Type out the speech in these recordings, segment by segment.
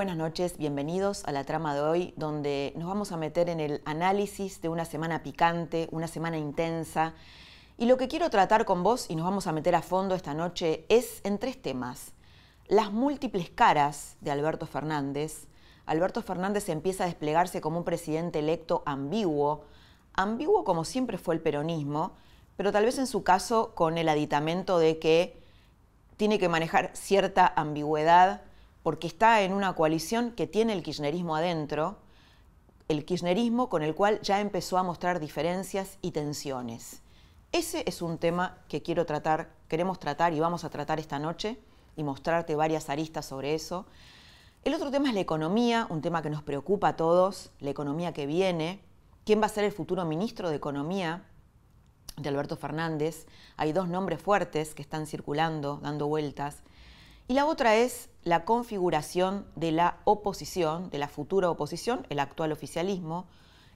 Buenas noches, bienvenidos a la trama de hoy, donde nos vamos a meter en el análisis de una semana picante, una semana intensa. Y lo que quiero tratar con vos, y nos vamos a meter a fondo esta noche, es en tres temas. Las múltiples caras de Alberto Fernández. Alberto Fernández empieza a desplegarse como un presidente electo ambiguo, ambiguo como siempre fue el peronismo, pero tal vez en su caso con el aditamento de que tiene que manejar cierta ambigüedad porque está en una coalición que tiene el kirchnerismo adentro, el kirchnerismo con el cual ya empezó a mostrar diferencias y tensiones. Ese es un tema que quiero tratar, queremos tratar y vamos a tratar esta noche y mostrarte varias aristas sobre eso. El otro tema es la economía, un tema que nos preocupa a todos, la economía que viene, quién va a ser el futuro ministro de Economía de Alberto Fernández. Hay dos nombres fuertes que están circulando, dando vueltas. Y la otra es la configuración de la oposición, de la futura oposición, el actual oficialismo,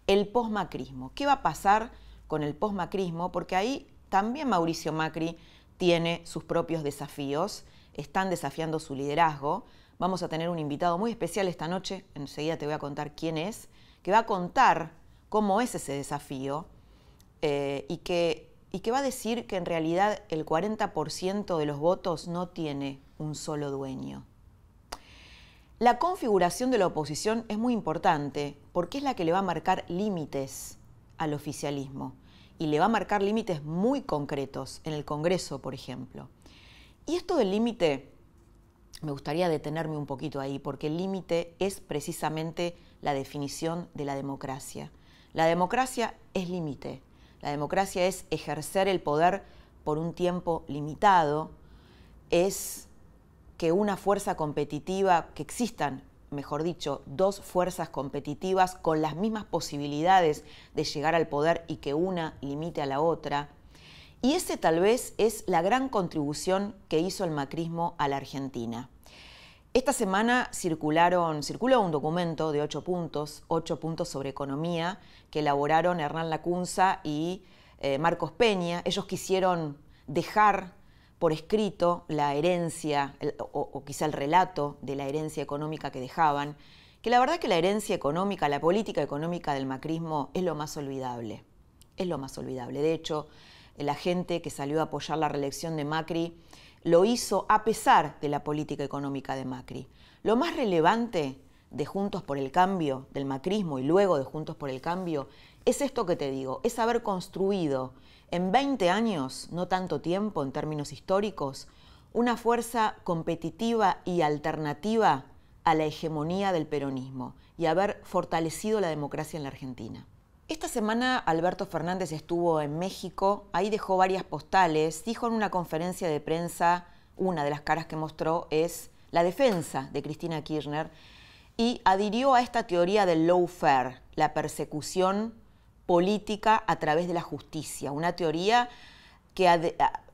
el posmacrismo. ¿Qué va a pasar con el posmacrismo? Porque ahí también Mauricio Macri tiene sus propios desafíos, están desafiando su liderazgo. Vamos a tener un invitado muy especial esta noche, enseguida te voy a contar quién es, que va a contar cómo es ese desafío eh, y, que, y que va a decir que en realidad el 40% de los votos no tiene un solo dueño. La configuración de la oposición es muy importante porque es la que le va a marcar límites al oficialismo y le va a marcar límites muy concretos en el Congreso, por ejemplo. Y esto del límite, me gustaría detenerme un poquito ahí, porque el límite es precisamente la definición de la democracia. La democracia es límite. La democracia es ejercer el poder por un tiempo limitado, es que una fuerza competitiva, que existan, mejor dicho, dos fuerzas competitivas con las mismas posibilidades de llegar al poder y que una limite a la otra. Y ese tal vez es la gran contribución que hizo el macrismo a la Argentina. Esta semana circularon, circuló un documento de ocho puntos, ocho puntos sobre economía, que elaboraron Hernán Lacunza y eh, Marcos Peña. Ellos quisieron dejar por escrito la herencia o, quizá el relato de la herencia económica que dejaban, que la verdad que la herencia económica, la política económica del macrismo es lo más olvidable, es lo más olvidable. De hecho, la gente que salió a apoyar la reelección de Macri lo hizo a pesar de la política económica de Macri. Lo más relevante de Juntos por el Cambio, del macrismo y luego de Juntos por el Cambio, es esto que te digo, es haber construido en 20 años, no tanto tiempo en términos históricos, una fuerza competitiva y alternativa a la hegemonía del peronismo y haber fortalecido la democracia en la Argentina. Esta semana Alberto Fernández estuvo en México, ahí dejó varias postales, dijo en una conferencia de prensa, una de las caras que mostró es la defensa de Cristina Kirchner y adhirió a esta teoría del lawfare, la persecución política a través de la justicia, una teoría que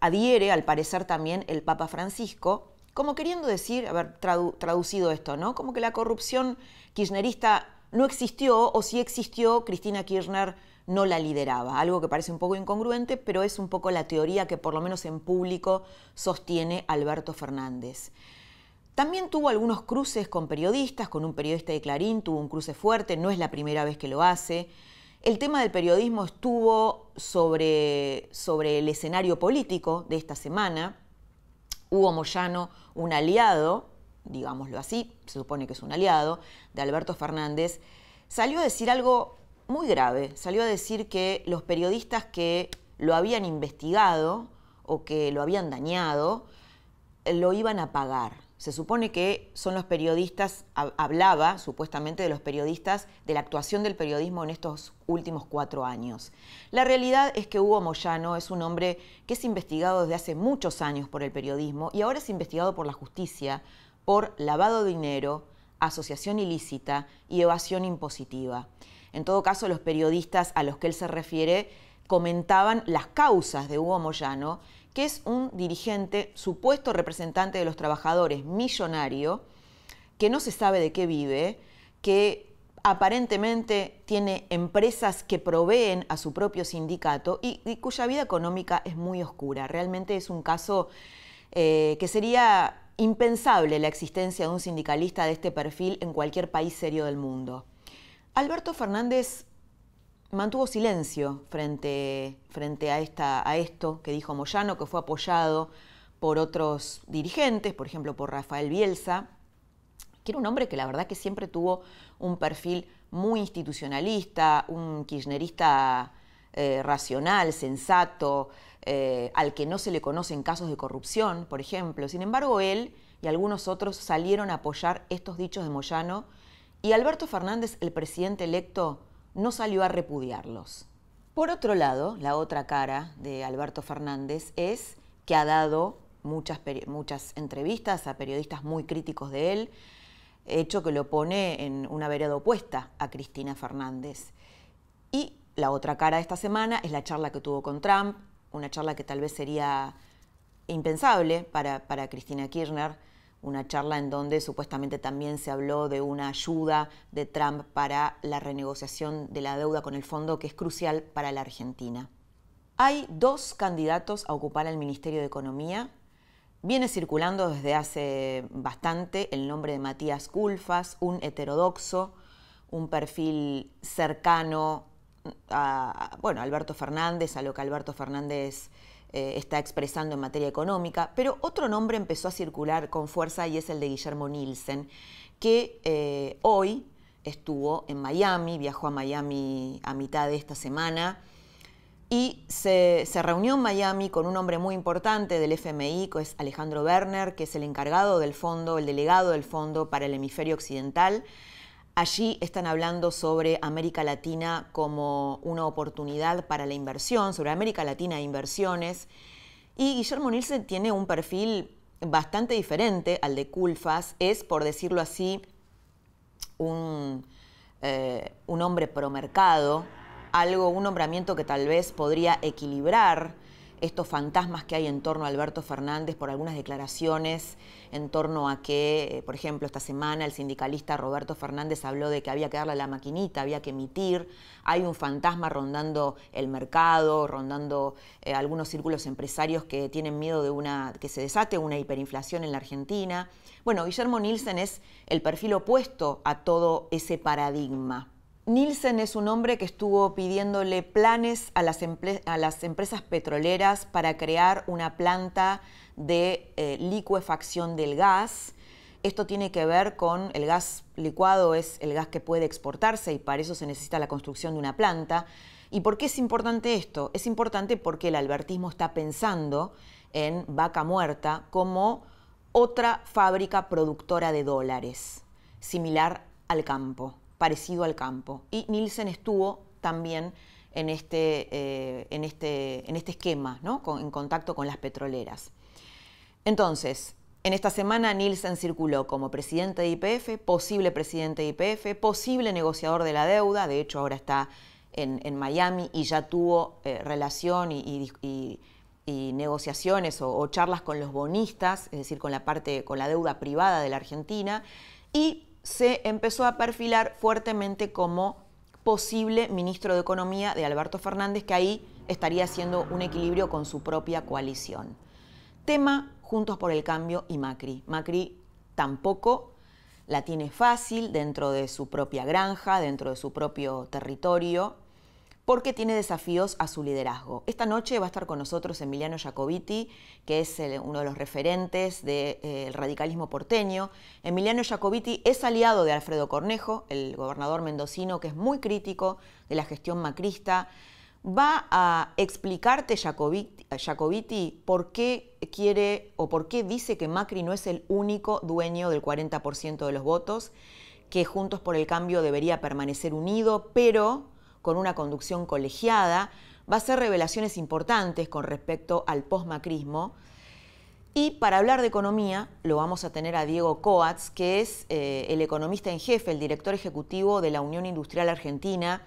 adhiere al parecer también el Papa Francisco, como queriendo decir, haber traducido esto, ¿no? Como que la corrupción kirchnerista no existió o si existió, Cristina Kirchner no la lideraba, algo que parece un poco incongruente, pero es un poco la teoría que por lo menos en público sostiene Alberto Fernández. También tuvo algunos cruces con periodistas, con un periodista de Clarín, tuvo un cruce fuerte, no es la primera vez que lo hace. El tema del periodismo estuvo sobre, sobre el escenario político de esta semana. Hugo Moyano, un aliado, digámoslo así, se supone que es un aliado, de Alberto Fernández, salió a decir algo muy grave. Salió a decir que los periodistas que lo habían investigado o que lo habían dañado, lo iban a pagar. Se supone que son los periodistas, hablaba supuestamente de los periodistas, de la actuación del periodismo en estos últimos cuatro años. La realidad es que Hugo Moyano es un hombre que es investigado desde hace muchos años por el periodismo y ahora es investigado por la justicia por lavado de dinero, asociación ilícita y evasión impositiva. En todo caso, los periodistas a los que él se refiere comentaban las causas de Hugo Moyano que es un dirigente, supuesto representante de los trabajadores, millonario, que no se sabe de qué vive, que aparentemente tiene empresas que proveen a su propio sindicato y, cuya vida económica es muy oscura. Realmente es un caso eh, que sería impensable la existencia de un sindicalista de este perfil en cualquier país serio del mundo. Alberto Fernández mantuvo silencio frente, frente a, esta, a esto que dijo Moyano, que fue apoyado por otros dirigentes, por ejemplo por Rafael Bielsa, que era un hombre que la verdad que siempre tuvo un perfil muy institucionalista, un kirchnerista eh, racional, sensato, eh, al que no se le conocen casos de corrupción, por ejemplo. Sin embargo, él y algunos otros salieron a apoyar estos dichos de Moyano y Alberto Fernández, el presidente electo, no salió a repudiarlos. Por otro lado, la otra cara de Alberto Fernández es que ha dado muchas, muchas entrevistas a periodistas muy críticos de él, hecho que lo pone en una vereda opuesta a Cristina Fernández. Y la otra cara de esta semana es la charla que tuvo con Trump, una charla que tal vez sería impensable para, para Cristina Kirchner, una charla en donde supuestamente también se habló de una ayuda de Trump para la renegociación de la deuda con el fondo que es crucial para la Argentina. Hay dos candidatos a ocupar el Ministerio de Economía. Viene circulando desde hace bastante el nombre de Matías Culfas, un heterodoxo, un perfil cercano a, bueno, Alberto Fernández, a lo que Alberto Fernández eh, está expresando en materia económica, pero otro nombre empezó a circular con fuerza y es el de Guillermo Nielsen, que eh, hoy estuvo en Miami, viajó a Miami a mitad de esta semana y se, se, reunió en Miami con un hombre muy importante del FMI, que es Alejandro Werner, que es el encargado del fondo, el delegado del fondo para el hemisferio occidental. Allí están hablando sobre América Latina como una oportunidad para la inversión, sobre América Latina e inversiones. Y Guillermo Nielsen tiene un perfil bastante diferente al de Culfas. Es, por decirlo así, un, eh, un hombre promercado, algo, un nombramiento que tal vez podría equilibrar estos fantasmas que hay en torno a Alberto Fernández por algunas declaraciones en torno a que, eh, por ejemplo, esta semana el sindicalista Roberto Fernández habló de que había que darle la maquinita, había que emitir, hay un fantasma rondando el mercado, rondando eh, algunos círculos empresarios que tienen miedo de una que se desate una hiperinflación en la Argentina. Bueno, Guillermo Nielsen es el perfil opuesto a todo ese paradigma. Nielsen es un hombre que estuvo pidiéndole planes a las, empresas petroleras para crear una planta de eh, licuefacción del gas. Esto tiene que ver con el gas licuado, es el gas que puede exportarse y para eso se necesita la construcción de una planta. ¿Y por qué es importante esto? Es importante porque el albertismo está pensando en vaca muerta como otra fábrica productora de dólares, similar al campo parecido al campo. Y Nielsen estuvo también en este, eh, en este, en este esquema, ¿no? en contacto con las petroleras. Entonces, en esta semana Nielsen circuló como presidente de IPF, posible presidente de IPF, posible negociador de la deuda, de hecho ahora está en, Miami y ya tuvo eh, relación y, negociaciones o, o, charlas con los bonistas, es decir, con la parte, con la deuda privada de la Argentina, y se empezó a perfilar fuertemente como posible ministro de Economía de Alberto Fernández, que ahí estaría haciendo un equilibrio con su propia coalición. Tema Juntos por el Cambio y Macri. Macri tampoco la tiene fácil dentro de su propia granja, dentro de su propio territorio porque tiene desafíos a su liderazgo. Esta noche va a estar con nosotros Emiliano Jacobiti, que es uno de los referentes del eh, radicalismo porteño. Emiliano Jacobiti es aliado de Alfredo Cornejo, el gobernador mendocino, que es muy crítico de la gestión macrista, va a explicarte Jacobiti, por qué quiere o por qué dice que Macri no es el único dueño del 40% de los votos, que Juntos por el Cambio debería permanecer unido, pero con una conducción colegiada. Va a hacer revelaciones importantes con respecto al postmacrismo. Y para hablar de economía lo vamos a tener a Diego Coats, que es eh, el economista en jefe, el director ejecutivo de la Unión Industrial Argentina,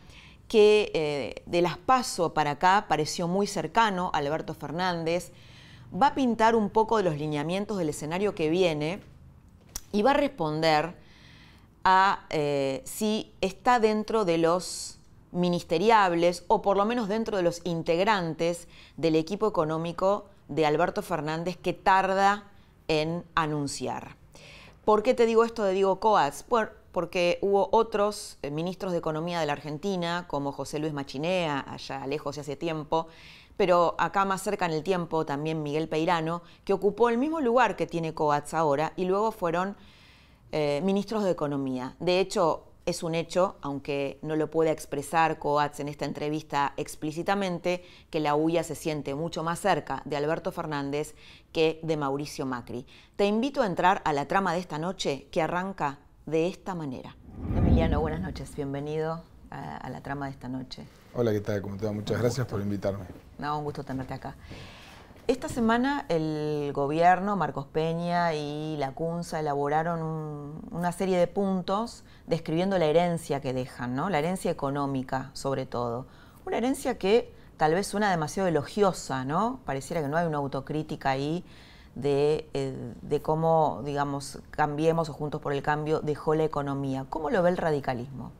que eh, de las PASO para acá pareció muy cercano a Alberto Fernández, va a pintar un poco de los lineamientos del escenario que viene y va a responder a eh, si está dentro de los ministeriables o por lo menos dentro de los integrantes del equipo económico de Alberto Fernández que tarda en anunciar. ¿Por qué te digo esto de Diego Coats? porque hubo otros eh, ministros de Economía de la Argentina, como José Luis Machinea, allá lejos y hace tiempo, pero acá más cerca en el tiempo también Miguel Peirano, que ocupó el mismo lugar que tiene Coats ahora y luego fueron eh, ministros de Economía. De hecho, es un hecho, aunque no lo pueda expresar Coats en esta entrevista explícitamente, que la UIA se siente mucho más cerca de Alberto Fernández que de Mauricio Macri. Te invito a entrar a la trama de esta noche que arranca de esta manera. Emiliano, buenas noches, bienvenido a, la trama de esta noche. Hola, ¿qué tal? ¿Cómo te va? Muchas gracias por invitarme. No, un gusto tenerte acá. Esta semana el gobierno, Marcos Peña y la CUNSA elaboraron una serie de puntos describiendo la herencia que dejan, ¿no? La herencia económica, sobre todo. Una herencia que tal vez suena demasiado elogiosa, ¿no? Pareciera que no hay una autocrítica ahí de, eh, cómo, digamos, cambiemos o Juntos por el Cambio dejó la economía. ¿Cómo lo ve el radicalismo?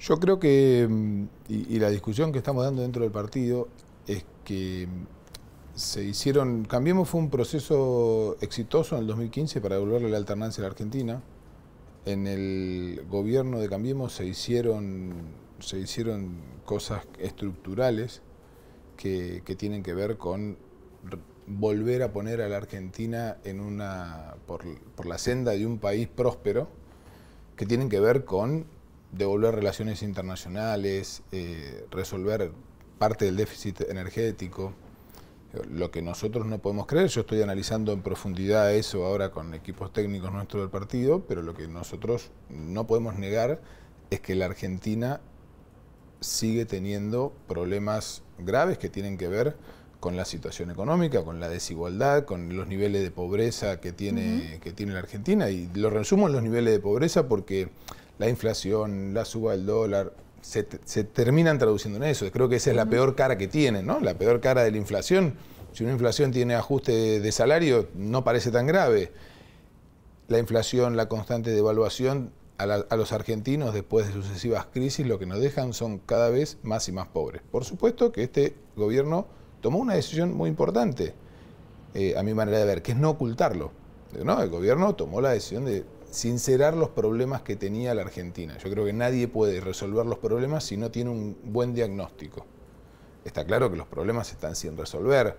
Yo creo que, mm, y, y la discusión que estamos dando dentro del partido, es que se hicieron, Cambiemos fue un proceso exitoso en el 2015 para devolverle la alternancia a la Argentina. En el gobierno de Cambiemos se hicieron, se hicieron cosas estructurales que, tienen que ver con volver a poner a la Argentina en una, por, la senda de un país próspero, que tienen que ver con devolver relaciones internacionales, eh, resolver parte del déficit energético, lo que nosotros no podemos creer, yo estoy analizando en profundidad eso ahora con equipos técnicos nuestros del partido, pero lo que nosotros no podemos negar es que la Argentina sigue teniendo problemas graves que tienen que ver con la situación económica, con la desigualdad, con los niveles de pobreza que tiene, que tiene la Argentina. Y lo resumo en los niveles de pobreza porque la inflación, la suba del dólar, se, terminan traduciendo en eso. Creo que esa es la peor cara que tienen, ¿no? La peor cara de la inflación. Si una inflación tiene ajuste de salario, no parece tan grave. La inflación, la constante devaluación a, a, los argentinos después de sucesivas crisis lo que nos dejan son cada vez más y más pobres. Por supuesto que este gobierno tomó una decisión muy importante, eh, a mi manera de ver, que es no ocultarlo. ¿no? El gobierno tomó la decisión de sincerar los problemas que tenía la Argentina. Yo creo que nadie puede resolver los problemas si no tiene un buen diagnóstico. Está claro que los problemas están sin resolver.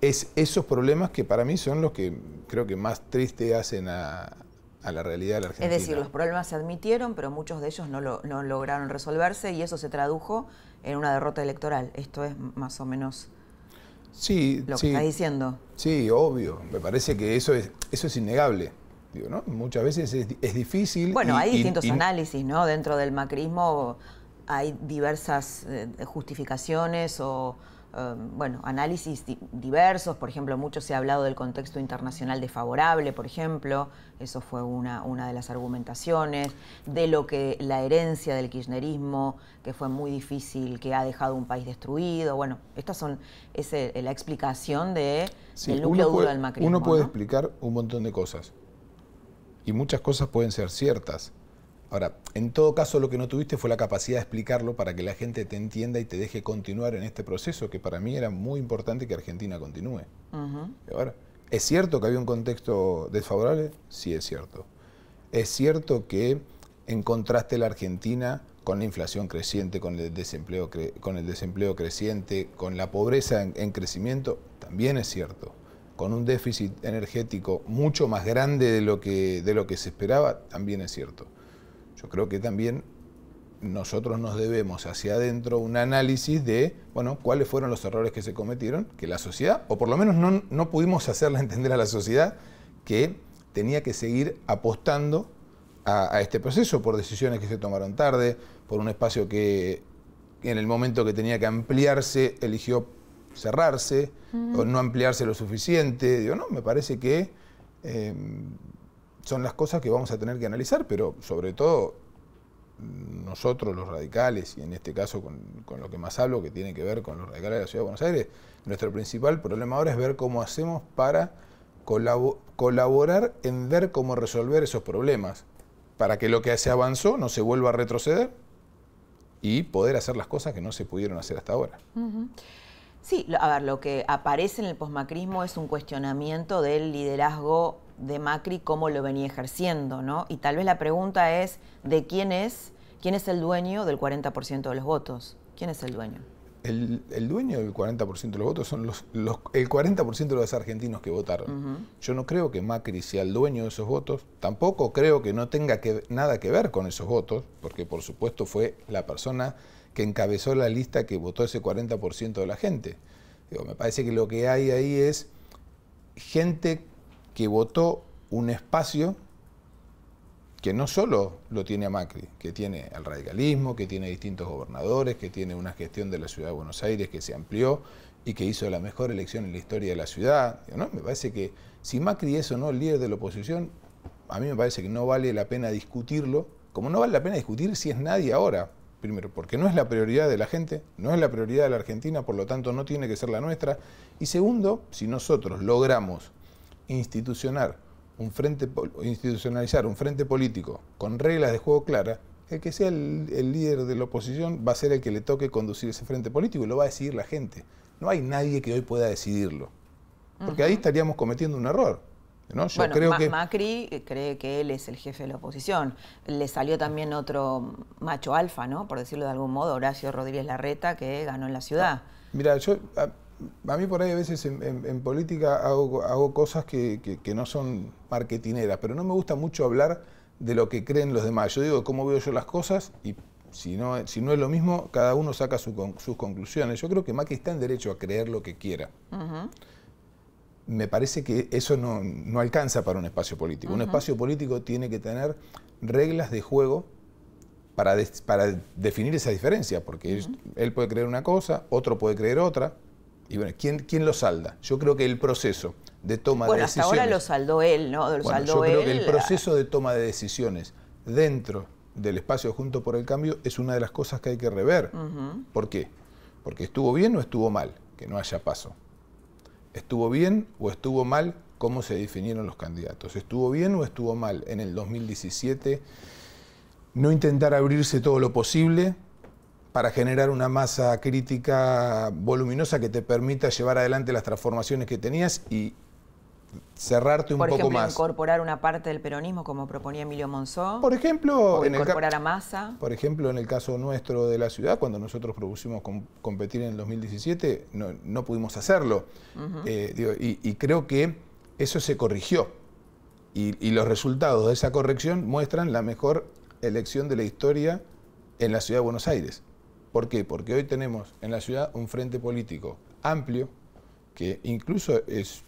Es esos problemas que para mí son los que creo que más triste hacen a, la realidad de la Argentina. Es decir, los problemas se admitieron, pero muchos de ellos no, no lograron resolverse y eso se tradujo en una derrota electoral. Esto es más o menos sí, lo que está diciendo. Sí, obvio. Me parece que eso es, eso es innegable. Muchas veces es, difícil. Bueno, hay distintos análisis, ¿no? Dentro del macrismo hay diversas eh, justificaciones o, eh, bueno, análisis diversos. Por ejemplo, mucho se ha hablado del contexto internacional desfavorable, por ejemplo. Eso fue una, una de las argumentaciones. De lo que la herencia del kirchnerismo, que fue muy difícil, que ha dejado un país destruido. Bueno, estas son es la explicación de, del núcleo duro del macrismo. Uno puede explicar un montón de cosas y muchas cosas pueden ser ciertas. Ahora, en todo caso lo que no tuviste fue la capacidad de explicarlo para que la gente te entienda y te deje continuar en este proceso, que para mí era muy importante que Argentina continúe. Ahora, ¿es cierto que había un contexto desfavorable? Sí, es cierto. Es cierto que encontraste la Argentina con la inflación creciente, con el desempleo, con el desempleo creciente, con la pobreza en crecimiento, también es cierto con un déficit energético mucho más grande de lo que, de lo que se esperaba, también es cierto. Yo creo que también nosotros nos debemos hacia adentro un análisis de, bueno, cuáles fueron los errores que se cometieron, que la sociedad, o por lo menos no, no pudimos hacerle entender a la sociedad que tenía que seguir apostando a, este proceso por decisiones que se tomaron tarde, por un espacio que en el momento que tenía que ampliarse eligió cerrarse o no ampliarse lo suficiente. Digo, no, me parece que em, son las cosas que vamos a tener que analizar, pero sobre todo nosotros los radicales, y en este caso con, con, lo que más hablo, que tiene que ver con los radicales de la Ciudad de Buenos Aires, nuestro principal problema ahora es ver cómo hacemos para colaborar en ver cómo resolver esos problemas, para que lo que se avanzó no se vuelva a retroceder y poder hacer las cosas que no se pudieron hacer hasta ahora. Sí, a ver, lo que aparece en el posmacrismo es un cuestionamiento del liderazgo de Macri, cómo lo venía ejerciendo, ¿no? Y tal vez la pregunta es, ¿de quién es, quién es el dueño del 40% de los votos? ¿Quién es el dueño? El, dueño del 40% de los votos son los, el 40% de los argentinos que votaron. Yo no creo que Macri sea el dueño de esos votos, tampoco creo que no tenga que, nada que ver con esos votos, porque por supuesto fue la persona que encabezó la lista que votó ese 40% de la gente. me parece que lo que hay ahí es gente que votó un espacio que no solo lo tiene a Macri, que tiene al radicalismo, que tiene distintos gobernadores, que tiene una gestión de la ciudad de Buenos Aires que se amplió y que hizo la mejor elección en la historia de la ciudad. ¿no? Me parece que si Macri es o no el líder de la oposición, a mí me parece que no vale la pena discutirlo, como no vale la pena discutir si es nadie ahora. Primero, porque no es la prioridad de la gente, no es la prioridad de la Argentina, por lo tanto no tiene que ser la nuestra. Y segundo, si nosotros logramos institucionar un frente, institucionalizar un frente político con reglas de juego claras, el que sea el, líder de la oposición va a ser el que le toque conducir ese frente político y lo va a decidir la gente. No hay nadie que hoy pueda decidirlo. Porque ahí estaríamos cometiendo un error. ¿No? Yo creo que... Macri eh, cree que él es el jefe de la oposición. Le salió también otro macho alfa, ¿no? Por decirlo de algún modo, Horacio Rodríguez Larreta, que ganó en la ciudad. mira, yo a mí por ahí a veces en, política hago, cosas que, no son marketineras, pero no me gusta mucho hablar de lo que creen los demás. Yo digo cómo veo yo las cosas y si no, si no es lo mismo, cada uno saca sus conclusiones. Yo creo que Macri está en derecho a creer lo que quiera. Me parece que eso no, alcanza para un espacio político. Un espacio político tiene que tener reglas de juego para, para definir esa diferencia, porque él puede creer una cosa, otro puede creer otra. Y bueno, ¿quién, ¿quién lo salda? Yo creo que el proceso de toma de decisiones... Bueno, hasta ahora lo saldó él, ¿no? Lo bueno, yo creo que el proceso de toma de decisiones dentro del espacio Junto por el Cambio es una de las cosas que hay que rever. ¿Por qué? Porque estuvo bien o estuvo mal que no haya paso. ¿Estuvo bien o estuvo mal cómo se definieron los candidatos? ¿Estuvo bien o estuvo mal en el 2017 no intentar abrirse todo lo posible para generar una masa crítica voluminosa que te permita llevar adelante las transformaciones que tenías y cerrarte un por poco ejemplo, más. incorporar una parte del peronismo como proponía Emilio Monzó. Por ejemplo, incorporar a Massa. Por ejemplo, en el caso nuestro de la ciudad, cuando nosotros propusimos competir en el 2017, no, pudimos hacerlo. Eh, y, creo que eso se corrigió. y los resultados de esa corrección muestran la mejor elección de la historia en la ciudad de Buenos Aires. ¿Por qué? Porque hoy tenemos en la ciudad un frente político amplio, que incluso es,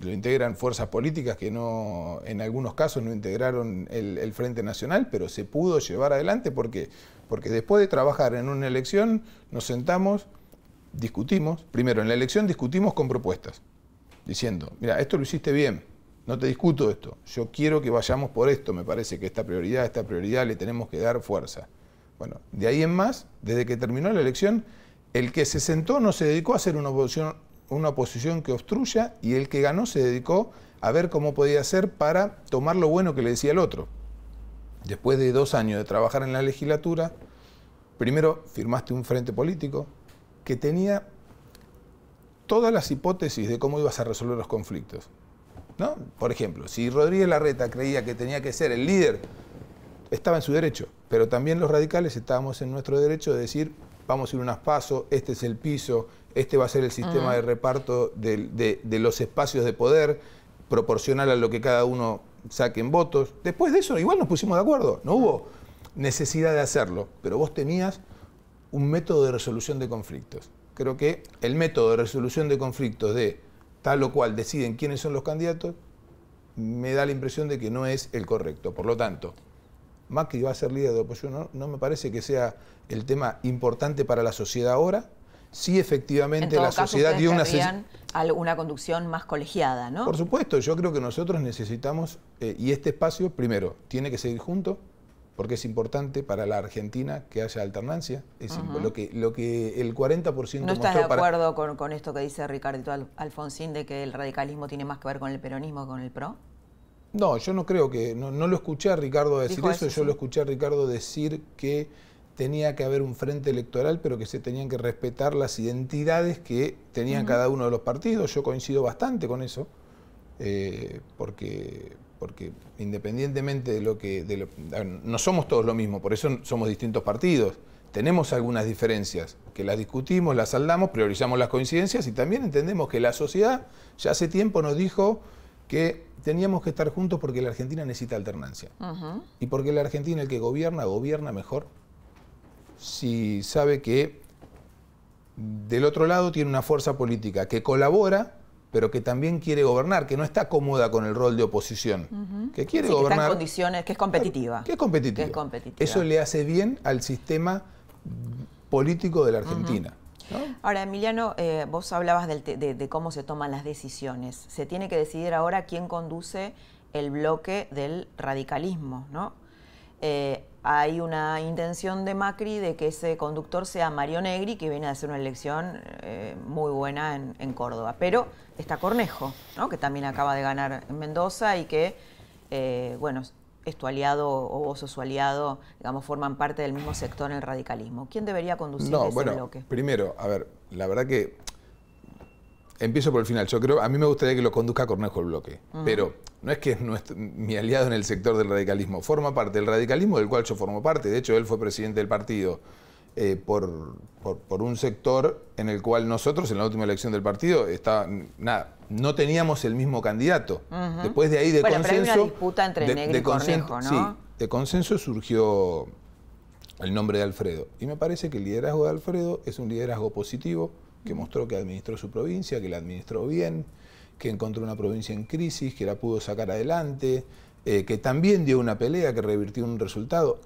lo integran fuerzas políticas que no, en algunos casos no integraron el, Frente Nacional, pero se pudo llevar adelante. ¿Por qué? Porque después de trabajar en una elección, nos sentamos, discutimos. Primero, en la elección discutimos con propuestas, diciendo, mira, esto lo hiciste bien, no te discuto esto, yo quiero que vayamos por esto, me parece que esta prioridad, esta prioridad le tenemos que dar fuerza. Bueno, de ahí en más, desde que terminó la elección, el que se sentó no se dedicó a hacer una oposición, una oposición que obstruya y el que ganó se dedicó a ver cómo podía hacer para tomar lo bueno que le decía el otro. Después de dos años de trabajar en la legislatura, primero firmaste un frente político que tenía todas las hipótesis de cómo ibas a resolver los conflictos. ¿no? Por ejemplo, si Rodríguez Larreta creía que tenía que ser el líder estaba en su derecho, pero también los radicales estábamos en nuestro derecho de decir, vamos a ir unas pasos, este es el piso, este va a ser el sistema de reparto de, los espacios de poder, proporcional a lo que cada uno saque en votos. Después de eso, igual nos pusimos de acuerdo, no hubo necesidad de hacerlo, pero vos tenías un método de resolución de conflictos. Creo que el método de resolución de conflictos de tal o cual deciden quiénes son los candidatos, me da la impresión de que no es el correcto. Por lo tanto, Macri va a ser líder de oposición, no, no me parece que sea el tema importante para la sociedad ahora. Sí, efectivamente, la sociedad dio una... una conducción más colegiada, ¿no? Por supuesto, yo creo que nosotros necesitamos, eh, y este espacio, primero, tiene que seguir junto, porque es importante para la Argentina que haya alternancia. Es lo, que, lo que el 40% ¿No estás de acuerdo con, esto que dice Ricardo Alfonsín de que el radicalismo tiene más que ver con el peronismo que con el PRO? No, yo no creo que, no, lo escuché a Ricardo decir eso, yo lo escuché a Ricardo decir que tenía que haber un frente electoral, pero que se tenían que respetar las identidades que tenían cada uno de los partidos. Yo coincido bastante con eso, eh, porque porque independientemente de lo que... no somos todos lo mismo, por eso somos distintos partidos. Tenemos algunas diferencias que las discutimos, las saldamos, priorizamos las coincidencias y también entendemos que la sociedad ya hace tiempo nos dijo que teníamos que estar juntos porque la Argentina necesita alternancia. Y porque la Argentina, el que gobierna, gobierna mejor si sabe que del otro lado tiene una fuerza política que colabora pero que también quiere gobernar, que no está cómoda con el rol de oposición, que quiere gobernar. Que está en condiciones, que es competitiva. Que es competitiva. Eso le hace bien al sistema político de la Argentina. Ahora, Emiliano, eh, vos hablabas de, cómo se toman las decisiones. Se tiene que decidir ahora quién conduce el bloque del radicalismo, ¿no? Eh, hay una intención de Macri de que ese conductor sea Mario Negri, que viene a hacer una elección eh, muy buena en, Córdoba. Pero está Cornejo, ¿no? que también acaba de ganar en Mendoza y que, eh, bueno, es tu aliado o vos sos su aliado, digamos, forman parte del mismo sector en el radicalismo. ¿Quién debería conducir no, ese bueno, bloque? Primero, a ver, la verdad que empiezo por el final. Yo creo, a mí me gustaría que lo conduzca Cornejo el bloque, pero no es que es mi aliado en el sector del radicalismo, forma parte del radicalismo del cual yo formo parte. De hecho, él fue presidente del partido eh, por, por, un sector en el cual nosotros, en la última elección del partido, está, nada, no teníamos el mismo candidato. Después de ahí de consenso. Pero hay una disputa entre de, Negri y Cornejo, ¿no? Sí, de consenso surgió el nombre de Alfredo. Y me parece que el liderazgo de Alfredo es un liderazgo positivo que mostró que administró su provincia, que la administró bien, que encontró una provincia en crisis, que la pudo sacar adelante, eh, que también dio una pelea, que revirtió un resultado.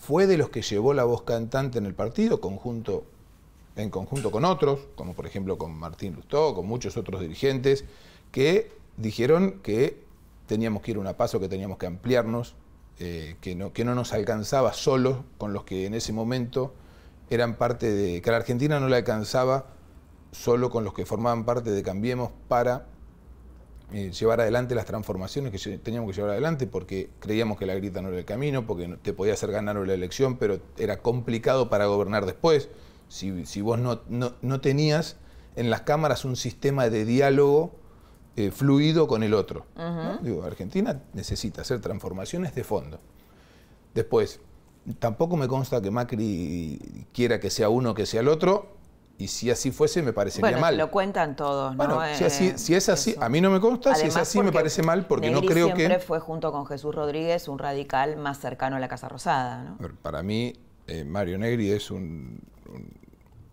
Fue de los que llevó la voz cantante en el partido, en conjunto con otros, como por ejemplo con Martín Lustó, con muchos otros dirigentes, que dijeron que teníamos que ir a una paso, que teníamos que ampliarnos, eh, que, no, que no nos alcanzaba solo con los que en ese momento eran parte de, que la Argentina no le alcanzaba solo con los que formaban parte de Cambiemos para eh, llevar adelante las transformaciones que teníamos que llevar adelante, porque creíamos que la grita no era el camino, porque te podía hacer ganar la elección, pero era complicado para gobernar después. Si, vos no, no, tenías en las cámaras un sistema de diálogo eh, fluido con el otro. Digo, Argentina necesita hacer transformaciones de fondo. Después, tampoco me consta que Macri quiera que sea uno que sea el otro, y si así fuese, me parecería bueno, mal. lo cuentan todos, ¿no? Bueno, si, es así, a mí no me consta, si es así me parece mal porque no creo que... siempre fue junto con Jesús Rodríguez un radical más cercano a la Casa Rosada, ¿no? Para mí, eh, Mario Negri es un,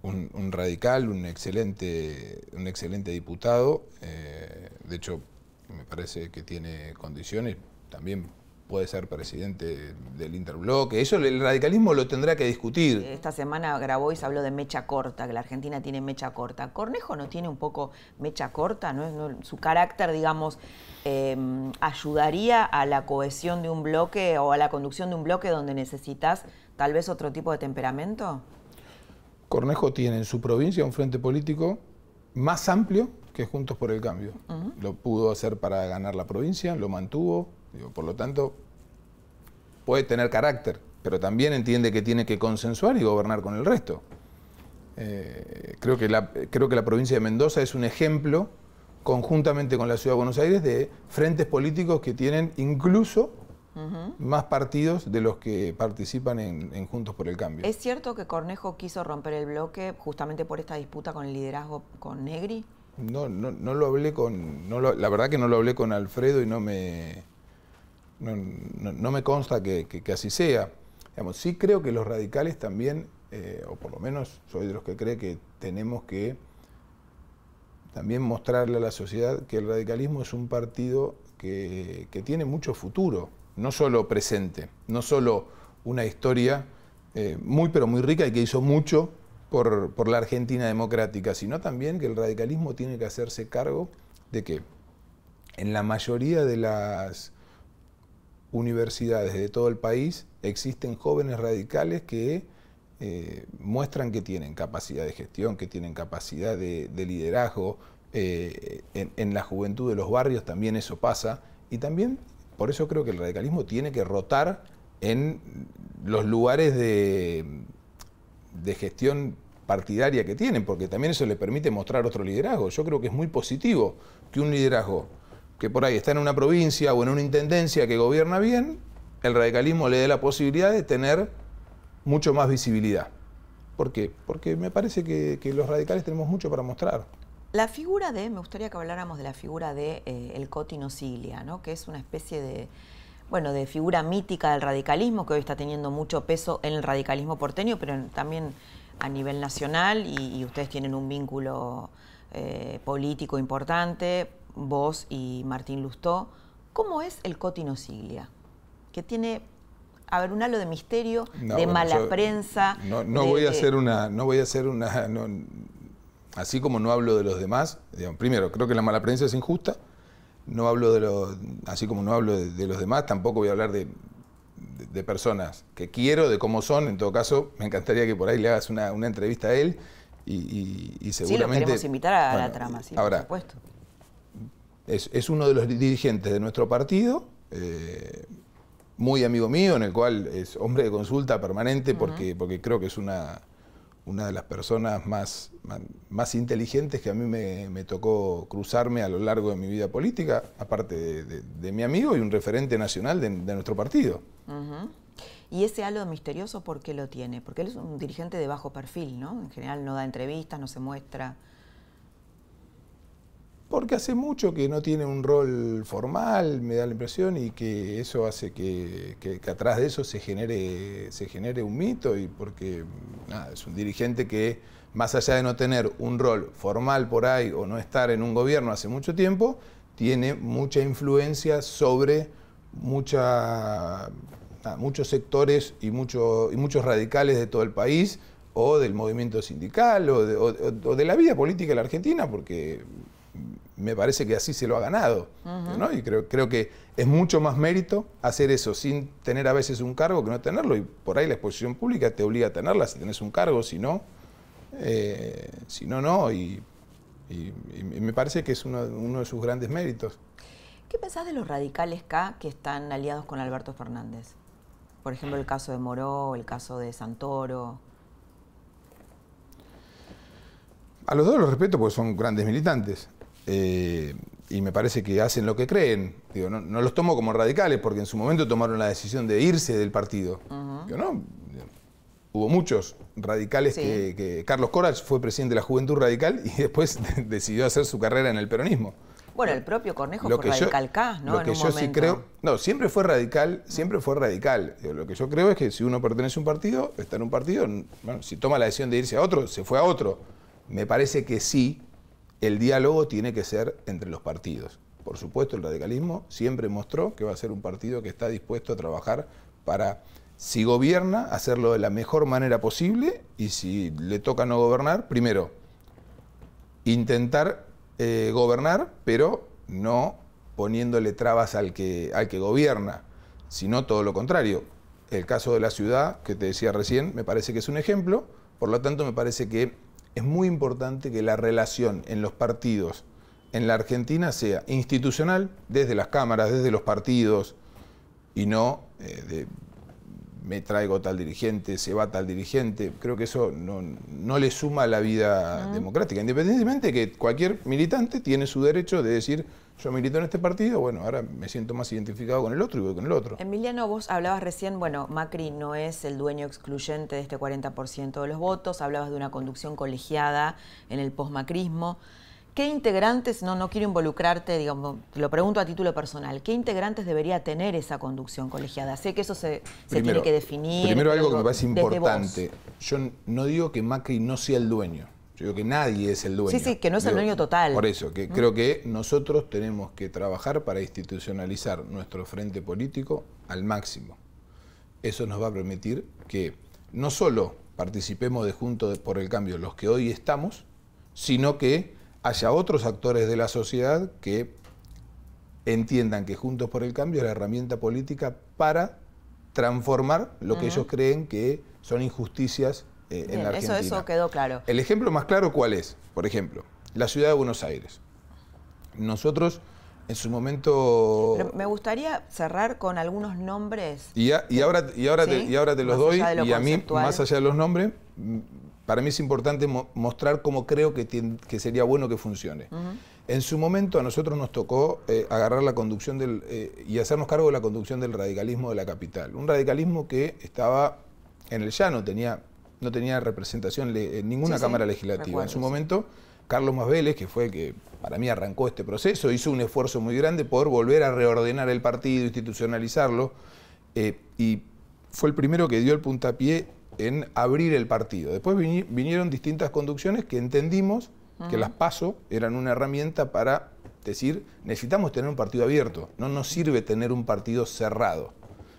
un, radical, un excelente, un excelente diputado. Eh, de hecho, me parece que tiene condiciones también puede ser presidente del interbloque. Eso el radicalismo lo tendrá que discutir. Esta semana grabó y se habló de mecha corta, que la Argentina tiene mecha corta. ¿Cornejo no tiene un poco mecha corta? ¿No? su carácter, digamos, em, ayudaría a la cohesión de un bloque o a la conducción de un bloque donde necesitas tal vez otro tipo de temperamento? Cornejo tiene en su provincia un frente político más amplio que Juntos por el Cambio. Lo pudo hacer para ganar la provincia, lo mantuvo, por lo tanto, puede tener carácter, pero también entiende que tiene que consensuar y gobernar con el resto. Eh, creo, que la, creo que la provincia de Mendoza es un ejemplo, conjuntamente con la ciudad de Buenos Aires, de frentes políticos que tienen incluso más partidos de los que participan en, Juntos por el Cambio. ¿Es cierto que Cornejo quiso romper el bloque justamente por esta disputa con el liderazgo con Negri? No, no, no lo hablé con. No la verdad que no lo hablé con Alfredo y no me no, me consta que, así sea. Digamos, sí creo que los radicales también, eh, o por lo menos soy de los que cree que tenemos que también mostrarle a la sociedad que el radicalismo es un partido que, tiene mucho futuro, no solo presente, no solo una historia eh, muy pero muy rica y que hizo mucho por, por, la Argentina democrática, sino también que el radicalismo tiene que hacerse cargo de que en la mayoría de las universidades de todo el país existen jóvenes radicales que eh, muestran que tienen capacidad de gestión, que tienen capacidad de, liderazgo. Eh, en, la juventud de los barrios también eso pasa. Y también, por eso creo que el radicalismo tiene que rotar en los lugares de, de gestión partidaria que tienen, porque también eso le permite mostrar otro liderazgo. Yo creo que es muy positivo que un liderazgo que por ahí está en una provincia o en una intendencia que gobierna bien, el radicalismo le dé la posibilidad de tener mucho más visibilidad. ¿Por qué? Porque me parece que, los radicales tenemos mucho para mostrar. La figura de, me gustaría que habláramos de la figura de eh, el Cotino Siglia, ¿no? que es una especie de, bueno, de figura mítica del radicalismo, que hoy está teniendo mucho peso en el radicalismo porteño, pero también a nivel nacional, y, ustedes tienen un vínculo eh, político importante, vos y Martín Lustó. ¿Cómo es el Cotino Siglia? Que tiene a ver, un halo de misterio, de mala prensa. No, voy a hacer una, no voy a hacer una, así como no hablo de los demás. primero, creo que la mala prensa es injusta. No hablo de los, así como no hablo de, los demás, tampoco voy a hablar de, personas que quiero, de cómo son. En todo caso, me encantaría que por ahí le hagas una, entrevista a él y, y, seguramente. Sí, lo queremos invitar a la trama, sí, por supuesto. Es, es, uno de los dirigentes de nuestro partido. Eh, muy amigo mío, en el cual es hombre de consulta permanente porque, porque creo que es una, una de las personas más, más, inteligentes que a mí me, tocó cruzarme a lo largo de mi vida política, aparte de, mi amigo y un referente nacional de, nuestro partido. ¿Y ese halo misterioso por qué lo tiene? Porque él es un dirigente de bajo perfil, ¿no? En general no da entrevistas, no se muestra. Porque hace mucho que no tiene un rol formal, me da la impresión, y que eso hace que, atrás de eso se genere, se genere un mito, y porque es un dirigente que, más allá de no tener un rol formal por ahí o no estar en un gobierno hace mucho tiempo, tiene mucha influencia sobre mucha, muchos sectores y, mucho, y muchos radicales de todo el país, o del movimiento sindical, o de, o de la vida política de la Argentina, porque me parece que así se lo ha ganado. Y creo, creo que es mucho más mérito hacer eso sin tener a veces un cargo que no tenerlo. Y por ahí la exposición pública te obliga a tenerla si tenés un cargo, si no, eh, si no, no. Y, me parece que es uno, uno, de sus grandes méritos. ¿Qué pensás de los radicales K que están aliados con Alberto Fernández? Por ejemplo, el caso de Moró, el caso de Santoro. A los dos los respeto porque son grandes militantes. Eh, y me parece que hacen lo que creen. Digo, no, los tomo como radicales porque en su momento tomaron la decisión de irse del partido. no, hubo muchos radicales que, Carlos Corach fue presidente de la Juventud Radical y después decidió hacer su carrera en el peronismo. Bueno, el propio Cornejo fue radical K, ¿no? Lo que yo sí creo, no, siempre fue radical, siempre fue radical. lo que yo creo es que si uno pertenece a un partido, está en un partido, bueno, si toma la decisión de irse a otro, se fue a otro. Me parece que sí, el diálogo tiene que ser entre los partidos. Por supuesto, el radicalismo siempre mostró que va a ser un partido que está dispuesto a trabajar para, si gobierna, hacerlo de la mejor manera posible y si le toca no gobernar, primero, intentar eh, gobernar, pero no poniéndole trabas al que, al que gobierna, sino todo lo contrario. El caso de la ciudad, que te decía recién, me parece que es un ejemplo, por lo tanto me parece que es muy importante que la relación en los partidos en la Argentina sea institucional, desde las cámaras, desde los partidos, y no eh, de me traigo tal dirigente, se va tal dirigente. Creo que eso no, le suma a la vida democrática, independientemente de que cualquier militante tiene su derecho de decir yo milito en este partido, bueno, ahora me siento más identificado con el otro y voy con el otro. Emiliano, vos hablabas recién, bueno, Macri no es el dueño excluyente de este 40% de los votos, hablabas de una conducción colegiada en el posmacrismo. ¿qué integrantes, no, no quiero involucrarte, digamos, lo pregunto a título personal, ¿qué integrantes debería tener esa conducción colegiada? Sé que eso se, tiene que definir. Primero algo que me parece importante. Yo no digo que Macri no sea el dueño. Yo digo que nadie es el dueño. Sí, sí, que no es el dueño total. Por eso, que creo que nosotros tenemos que trabajar para institucionalizar nuestro frente político al máximo. Eso nos va a permitir que no solo participemos de Juntos por el Cambio los que hoy estamos, sino que haya otros actores de la sociedad que entiendan que Juntos por el Cambio es la herramienta política para transformar lo que ellos creen que son injusticias eh, en la Argentina. Eso, eso quedó claro. El ejemplo más claro, ¿cuál es? Por ejemplo, la ciudad de Buenos Aires. Nosotros en su momento... me gustaría cerrar con algunos nombres. Y, ahora, y, ahora, te, y ahora te los doy, y a mí, más allá de los nombres, para mí es importante mostrar cómo creo que, que, sería bueno que funcione. En su momento a nosotros nos tocó eh, agarrar la conducción del, eh, y hacernos cargo de la conducción del radicalismo de la capital. Un radicalismo que estaba en el llano, tenía no tenía representación en ninguna Cámara Legislativa. en su momento, Carlos Masveles, que fue el que para mí arrancó este proceso, hizo un esfuerzo muy grande por volver a reordenar el partido, institucionalizarlo, eh, y fue el primero que dio el puntapié en abrir el partido. Después vinieron distintas conducciones que entendimos que las PASO eran una herramienta para decir, necesitamos tener un partido abierto, no nos sirve tener un partido cerrado.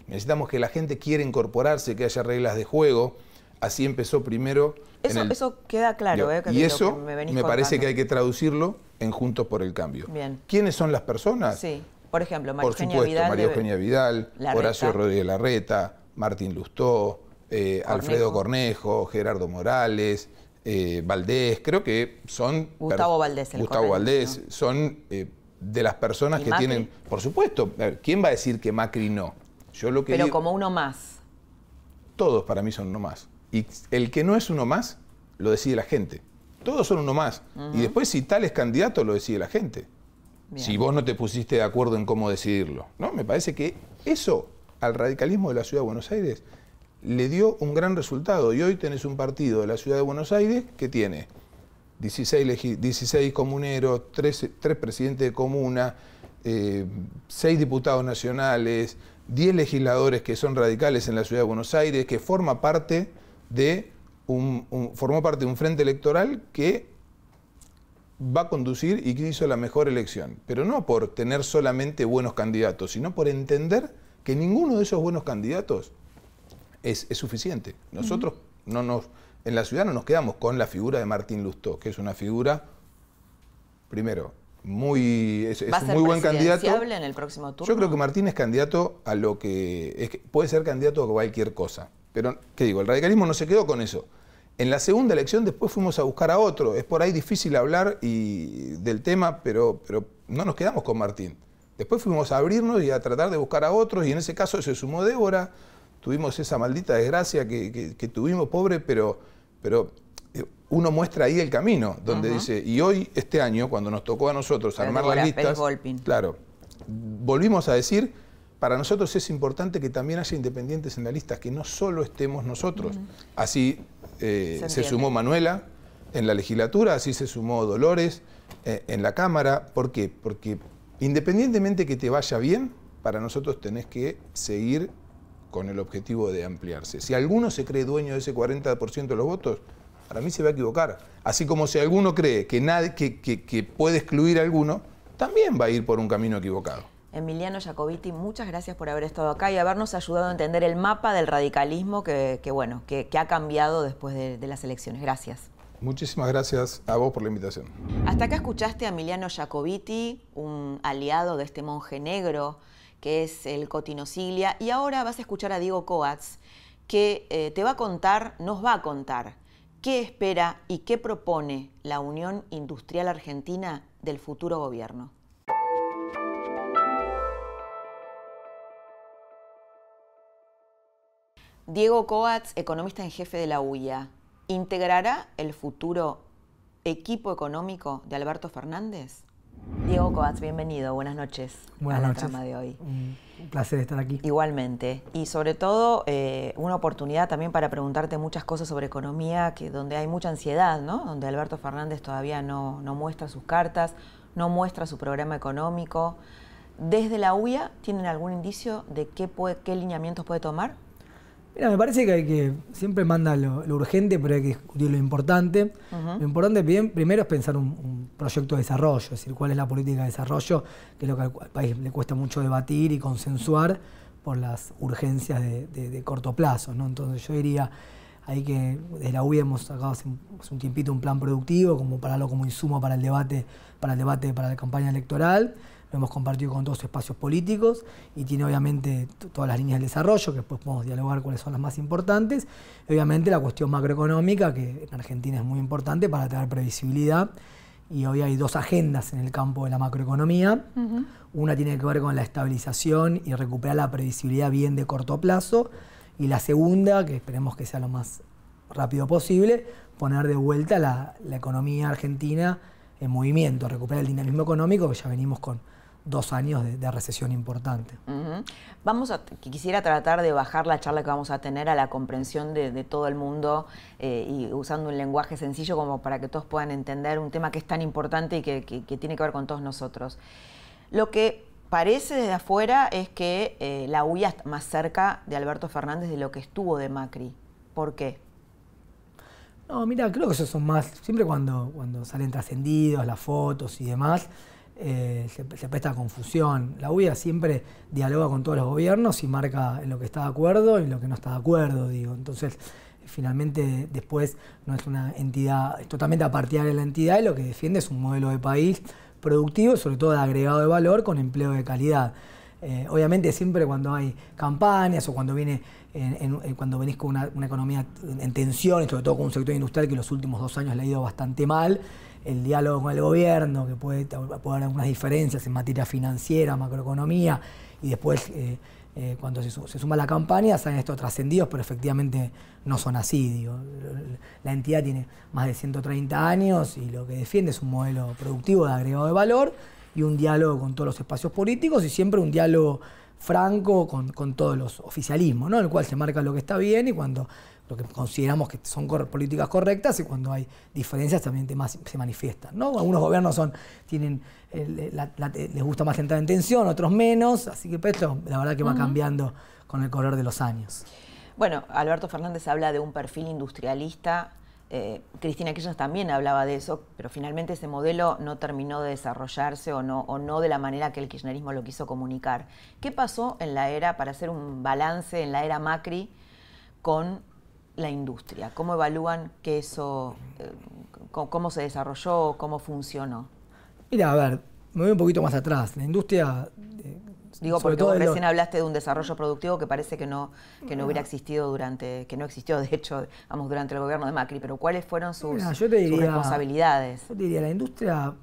Necesitamos que la gente quiera incorporarse, que haya reglas de juego, Así empezó primero. Eso, eso queda claro. Eh, y eso me, parece que hay que traducirlo en Juntos por el Cambio. Bien. ¿Quiénes son las personas? Sí, por ejemplo, María Por supuesto, María Eugenia Vidal, Horacio Rodríguez Larreta, Martín Lustó, eh, Alfredo Cornejo, Gerardo Morales, eh, Valdés, creo que son... Gustavo Valdés. El Gustavo Valdés, son de las personas que tienen... Por supuesto, ¿quién va a decir que Macri no? Yo lo que Pero como uno más. Todos para mí son uno más. Y el que no es uno más, lo decide la gente. Todos son uno más. Y después si tal es candidato, lo decide la gente. Si vos no te pusiste de acuerdo en cómo decidirlo. ¿no? Me parece que eso al radicalismo de la Ciudad de Buenos Aires le dio un gran resultado. Y hoy tenés un partido de la Ciudad de Buenos Aires que tiene 16, 16 comuneros, 3, presidentes de comuna, 6 eh, diputados nacionales, 10 legisladores que son radicales en la Ciudad de Buenos Aires, que forma parte de un, formó parte de un frente electoral que va a conducir y que hizo la mejor elección. Pero no por tener solamente buenos candidatos, sino por entender que ninguno de esos buenos candidatos es, suficiente. Nosotros no nos, en la ciudad no nos quedamos con la figura de Martín Lustó, que es una figura, primero, muy, es, un muy buen candidato. en el próximo turno? Yo creo que Martín es candidato a lo que, es que puede ser candidato a cualquier cosa. Pero, ¿qué digo? El radicalismo no se quedó con eso. En la segunda elección después fuimos a buscar a otro. Es por ahí difícil hablar y, del tema, pero, pero no nos quedamos con Martín. Después fuimos a abrirnos y a tratar de buscar a otros y en ese caso se sumó Débora. Tuvimos esa maldita desgracia que, tuvimos, pobre, pero, pero eh, uno muestra ahí el camino, donde dice, y hoy, este año, cuando nos tocó a nosotros armar las listas, claro, volvimos a decir para nosotros es importante que también haya independientes en la lista, que no solo estemos nosotros. Así eh, se, sumó Manuela en la legislatura, así se sumó Dolores eh, en la Cámara. ¿Por qué? Porque independientemente que te vaya bien, para nosotros tenés que seguir con el objetivo de ampliarse. Si alguno se cree dueño de ese 40% de los votos, para mí se va a equivocar. Así como si alguno cree que, nadie, que puede excluir a alguno, también va a ir por un camino equivocado. Emiliano Jacobiti, muchas gracias por haber estado acá y habernos ayudado a entender el mapa del radicalismo que, bueno, que, ha cambiado después de, de, las elecciones. Gracias. Muchísimas gracias a vos por la invitación. Hasta acá escuchaste a Emiliano Jacobiti, un aliado de este monje negro que es el Cotino Siglia, y ahora vas a escuchar a Diego Coats, que eh, te va a contar, nos va a contar, qué espera y qué propone la Unión Industrial Argentina del futuro gobierno. Diego Coats, economista en jefe de la UIA, ¿integrará el futuro equipo económico de Alberto Fernández? Diego Coats, bienvenido, buenas noches buenas a la noches. trama de hoy. Un placer estar aquí. Igualmente. Y sobre todo, eh, una oportunidad también para preguntarte muchas cosas sobre economía, que donde hay mucha ansiedad, ¿no? Donde Alberto Fernández todavía no, no muestra sus cartas, no muestra su programa económico. ¿Desde la UIA tienen algún indicio de qué, puede, qué lineamientos puede tomar? Mira, me parece que hay que, siempre manda lo, lo urgente, pero hay que discutir lo importante. Lo importante bien, primero es pensar un, un proyecto de desarrollo, es decir, cuál es la política de desarrollo, que es lo que al, al país le cuesta mucho debatir y consensuar por las urgencias de, de- de corto plazo. ¿no? Entonces yo diría, hay que, desde la UIA hemos sacado hace un, hace un tiempito un plan productivo como para lo como insumo para el debate, para el debate, para la campaña electoral. Lo hemos compartido con todos espacios políticos y tiene obviamente todas las líneas del desarrollo, que después podemos dialogar cuáles son las más importantes. Y obviamente la cuestión macroeconómica, que en Argentina es muy importante para tener previsibilidad. Y hoy hay dos agendas en el campo de la macroeconomía. Una tiene que ver con la estabilización y recuperar la previsibilidad bien de corto plazo. Y la segunda, que esperemos que sea lo más rápido posible, poner de vuelta la, la economía argentina en movimiento, recuperar el dinamismo económico, que ya venimos con dos años de, de recesión importante. Vamos a, quisiera tratar de bajar la charla que vamos a tener a la comprensión de, de todo el mundo eh, y usando un lenguaje sencillo como para que todos puedan entender un tema que es tan importante y que, que- que tiene que ver con todos nosotros. Lo que parece desde afuera es que eh, la UIA está más cerca de Alberto Fernández de lo que estuvo de Macri. ¿Por qué? No, mira, creo que esos son más, siempre cuando, cuando salen trascendidos, las fotos y demás, eh, se, se presta confusión. La UIA siempre dialoga con todos los gobiernos y marca en lo que está de acuerdo y en lo que no está de acuerdo, digo. Entonces, finalmente después no es una entidad, es totalmente apartidaria de la entidad y lo que defiende es un modelo de país productivo, sobre todo de agregado de valor con empleo de calidad. Eh, obviamente siempre cuando hay campañas o cuando viene en- en- en- cuando venís con una, economía en tensión, sobre todo con un sector industrial que los últimos dos años le ha ido bastante mal, el diálogo con el gobierno, que puede, puede haber algunas diferencias en materia financiera, macroeconomía, y después eh, eh, cuando se, su- se suma la campaña salen estos trascendidos, pero efectivamente no son así. La entidad tiene más de 130 años y lo que defiende es un modelo productivo de agregado de valor y un diálogo con todos los espacios políticos y siempre un diálogo franco con, con todos los oficialismos, ¿no? en el cual se marca lo que está bien y cuando lo que consideramos que son cor- políticas correctas y cuando hay diferencias también se manifiestan. ¿no? Algunos gobiernos son, tienen, la- la- les gusta más entrar en tensión, otros menos, así que pues, esto la verdad que va cambiando con el correr de los años. Bueno, Alberto Fernández habla de un perfil industrialista. eh, Cristina Kirchner también hablaba de eso, pero finalmente ese modelo no terminó de desarrollarse o no, o no de la manera que el kirchnerismo lo quiso comunicar. ¿Qué pasó en la era, para hacer un balance en la era Macri con la industria? ¿Cómo evalúan que eso, eh, cómo, se desarrolló, cómo funcionó? Mira, a ver, me voy un poquito más atrás. La industria... eh, Digo, sobre porque todo vos lo- recién hablaste de un desarrollo productivo que parece que no, que no hubiera existido durante, que no existió de hecho, vamos, durante el gobierno de Macri, pero ¿cuáles fueron sus, Mira, yo te sus responsabilidades? Yo te diría, la industria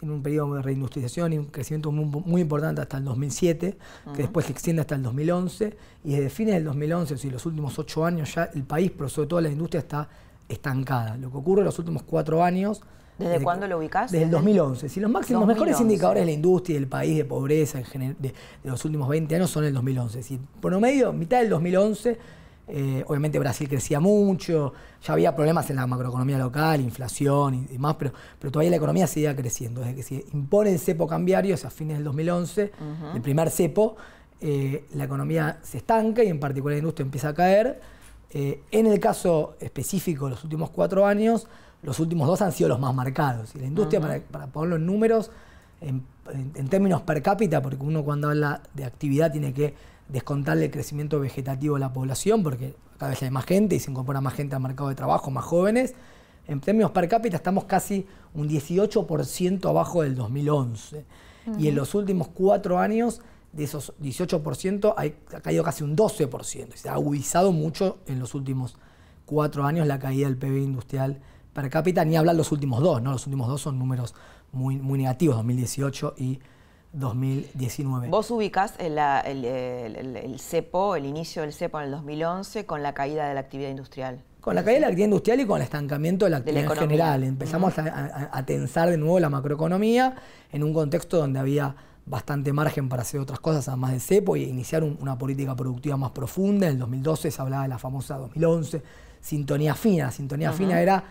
tiene un periodo de reindustrialización y un crecimiento muy, muy importante hasta el 2007, que después se extiende hasta el 2011, y desde fines del 2011, es decir, los últimos ocho años ya el país, pero sobre todo la industria, está estancada. Lo que ocurre en los últimos cuatro años... ¿Desde que- cuando lo ubicás? Desde el Desde el 2011. Si los máximos, mejores 2011. indicadores de la industria y del país de pobreza en general, de, de los últimos 20 años son el 2011. Si promedio, mitad del 2011, eh, obviamente Brasil crecía mucho, ya había problemas en la macroeconomía local, inflación y demás, pero, pero todavía la economía seguía creciendo. Desde que se impone el cepo cambiario, o sea, a fines del 2011, el primer cepo, eh, la economía se estanca y en particular la industria empieza a caer. Eh, en el caso específico de los últimos cuatro años, los últimos dos han sido los más marcados. Y la industria, para, para ponerlo en números, en, en- en términos per cápita, porque uno cuando habla de actividad tiene que descontarle el crecimiento vegetativo de la población, porque cada vez hay más gente y se incorpora más gente al mercado de trabajo, más jóvenes. En términos per cápita estamos casi un 18% abajo del 2011. Y en los últimos cuatro años, de esos 18%, hay- ha caído casi un 12%. Se ha agudizado mucho en los últimos cuatro años la caída del PIB industrial per cápita, ni hablar los últimos dos, ¿no? Los últimos dos son números muy, muy negativos, 2018 y 2019. Vos ubicás el, la- el- el- el- el cepo, el inicio del cepo en el 2011 con la caída de la actividad industrial. Con la caída de la actividad industrial y con el estancamiento de la actividad en general. Empezamos a, tensar de nuevo la macroeconomía en un contexto donde había bastante margen para hacer otras cosas, además del CEPO, y iniciar una política productiva más profunda. En el 2012 se hablaba de la famosa 2011, sintonía fina. sintonía fina era,